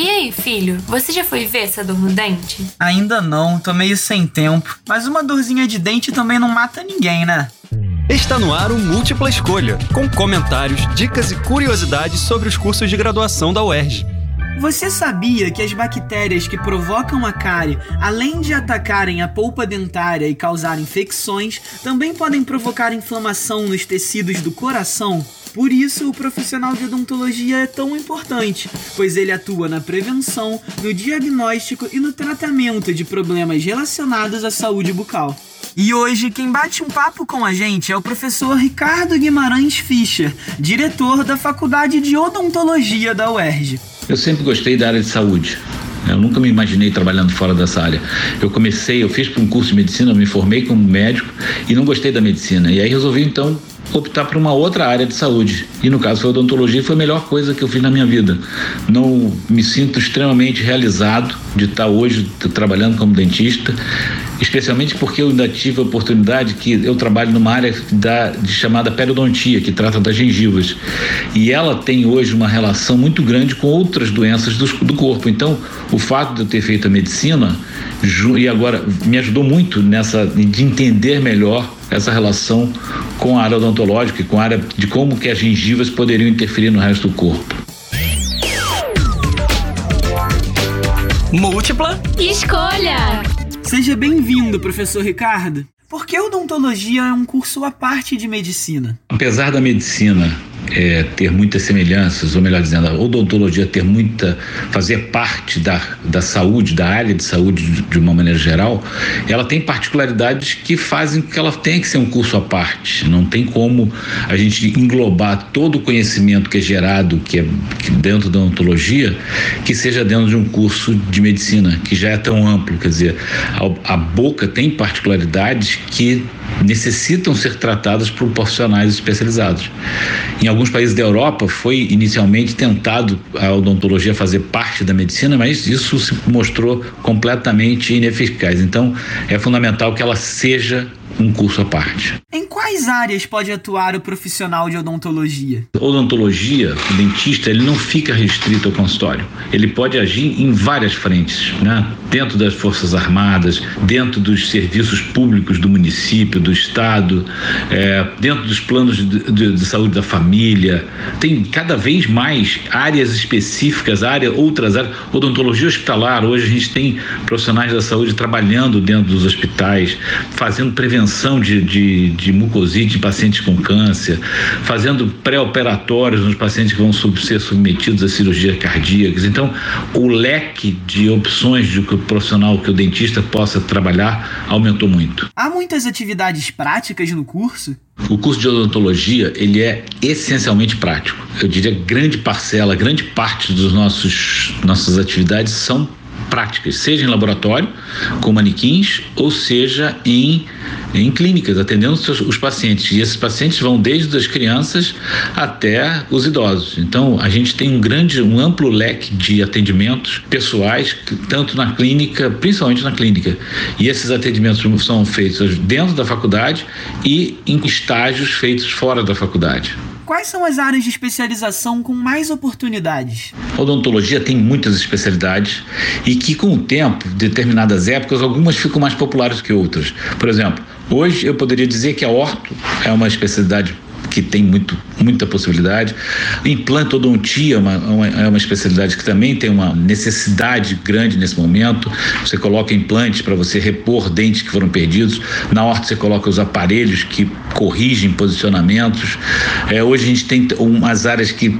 E aí, filho, você já foi ver essa dor no dente? Ainda não, tô meio sem tempo. Mas uma dorzinha de dente também não mata ninguém, né? Está no ar o Múltipla Escolha, com comentários, dicas e curiosidades sobre os cursos de graduação da UERJ. Você sabia que as bactérias que provocam a cárie, além de atacarem a polpa dentária e causar infecções, também podem provocar inflamação nos tecidos do coração? Por isso, o profissional de odontologia é tão importante, pois ele atua na prevenção, no diagnóstico e no tratamento de problemas relacionados à saúde bucal. E hoje quem bate um papo com a gente é o professor Ricardo Guimarães Fischer, diretor da Faculdade de Odontologia da UERJ. Eu sempre gostei da área de saúde. Eu nunca me imaginei trabalhando fora dessa área. Eu comecei, eu fiz um curso de medicina, me formei como médico e não gostei da medicina. E aí resolvi então optar por uma outra área de saúde. E no caso foi odontologia, foi a melhor coisa que eu fiz na minha vida. Não me sinto extremamente realizado de estar hoje trabalhando como dentista, especialmente porque eu ainda tive a oportunidade que eu trabalho numa área da, de chamada periodontia, que trata das gengivas. E ela tem hoje uma relação muito grande com outras doenças do, do corpo. Então, o fato de eu ter feito a medicina e agora me ajudou muito nessa de entender melhor essa relação com a área odontológica e com a área de como que as gengivas poderiam interferir no resto do corpo. Múltipla escolha. Seja bem-vindo, professor Ricardo. Por que odontologia é um curso à parte de medicina? Apesar da medicina é, ter muitas semelhanças, ou melhor dizendo, a odontologia ter muita, fazer parte da, da saúde, da área de saúde de, de uma maneira geral, ela tem particularidades que fazem que ela tenha que ser um curso à parte. Não tem como a gente englobar todo o conhecimento que é gerado que é que dentro da odontologia que seja dentro de um curso de medicina que já é tão amplo. Quer dizer, a, a boca tem particularidades que necessitam ser tratadas por profissionais especializados. Em alguns países da Europa foi inicialmente tentado a odontologia fazer parte da medicina, mas isso se mostrou completamente ineficaz. Então, é fundamental que ela seja um curso à parte. Em quais áreas pode atuar o profissional de odontologia? Odontologia, o dentista, ele não fica restrito ao consultório. Ele pode agir em várias frentes, né? Dentro das Forças Armadas, dentro dos serviços públicos do município, do estado, é, dentro dos planos de, de, de, saúde da família. Tem cada vez mais áreas específicas, área, outras áreas. Odontologia hospitalar, hoje a gente tem profissionais da saúde trabalhando dentro dos hospitais, fazendo prevenção prevenção de, de, de mucosite em pacientes com câncer, fazendo pré-operatórios nos pacientes que vão ser submetidos a cirurgias cardíacas. Então, o leque de opções de que o profissional, que o dentista possa trabalhar, aumentou muito. Há muitas atividades práticas no curso? O curso de odontologia, ele é essencialmente prático. Eu diria grande parcela, grande parte dos nossos nossas atividades são práticas, seja em laboratório, com manequins, ou seja em, em clínicas, atendendo os, os pacientes. E esses pacientes vão desde as crianças até os idosos. Então, a gente tem um grande, um amplo leque de atendimentos pessoais, tanto na clínica, principalmente na clínica. E esses atendimentos são feitos dentro da faculdade e em estágios feitos fora da faculdade quais são as áreas de especialização com mais oportunidades? A odontologia tem muitas especialidades e que, com o tempo, determinadas épocas, algumas ficam mais populares que outras. Por exemplo, hoje eu poderia dizer que a orto é uma especialidade que tem muito, muita possibilidade. Implantodontia é uma, uma, é uma especialidade que também tem uma necessidade grande nesse momento. Você coloca implantes para você repor dentes que foram perdidos. Na horta você coloca os aparelhos que corrigem posicionamentos. É, hoje a gente tem umas áreas que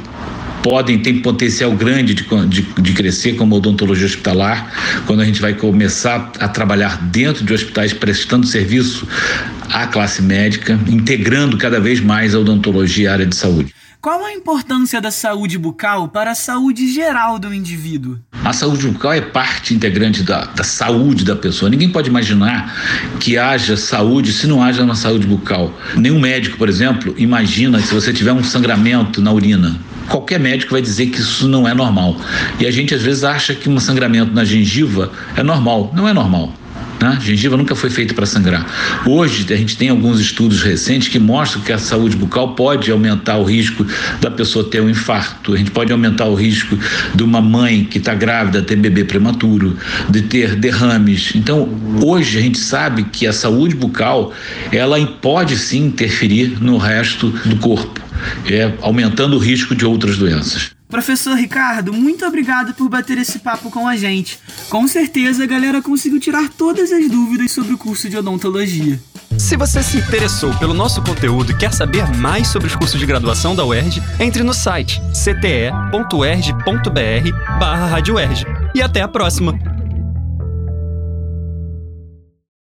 podem ter potencial grande de, de, de, crescer como odontologia hospitalar, quando a gente vai começar a trabalhar dentro de hospitais prestando serviço à classe médica, integrando cada vez mais a odontologia à área de saúde. Qual a importância da saúde bucal para a saúde geral do indivíduo? A saúde bucal é parte integrante da, da saúde da pessoa. Ninguém pode imaginar que haja saúde se não haja uma saúde bucal. Nenhum médico, por exemplo, imagina se você tiver um sangramento na urina qualquer médico vai dizer que isso não é normal. E a gente às vezes acha que um sangramento na gengiva é normal. Não é normal. Né? Gengiva nunca foi feita para sangrar. Hoje a gente tem alguns estudos recentes que mostram que a saúde bucal pode aumentar o risco da pessoa ter um infarto, a gente pode aumentar o risco de uma mãe que está grávida ter bebê prematuro, de ter derrames. Então, hoje a gente sabe que a saúde bucal ela pode sim interferir no resto do corpo, é, aumentando o risco de outras doenças. Professor Ricardo, muito obrigado por bater esse papo com a gente. Com certeza a galera conseguiu tirar todas as dúvidas sobre o curso de odontologia. Se você se interessou pelo nosso conteúdo e quer saber mais sobre os cursos de graduação da UERJ, entre no site cte.erj.br/barra E até a próxima!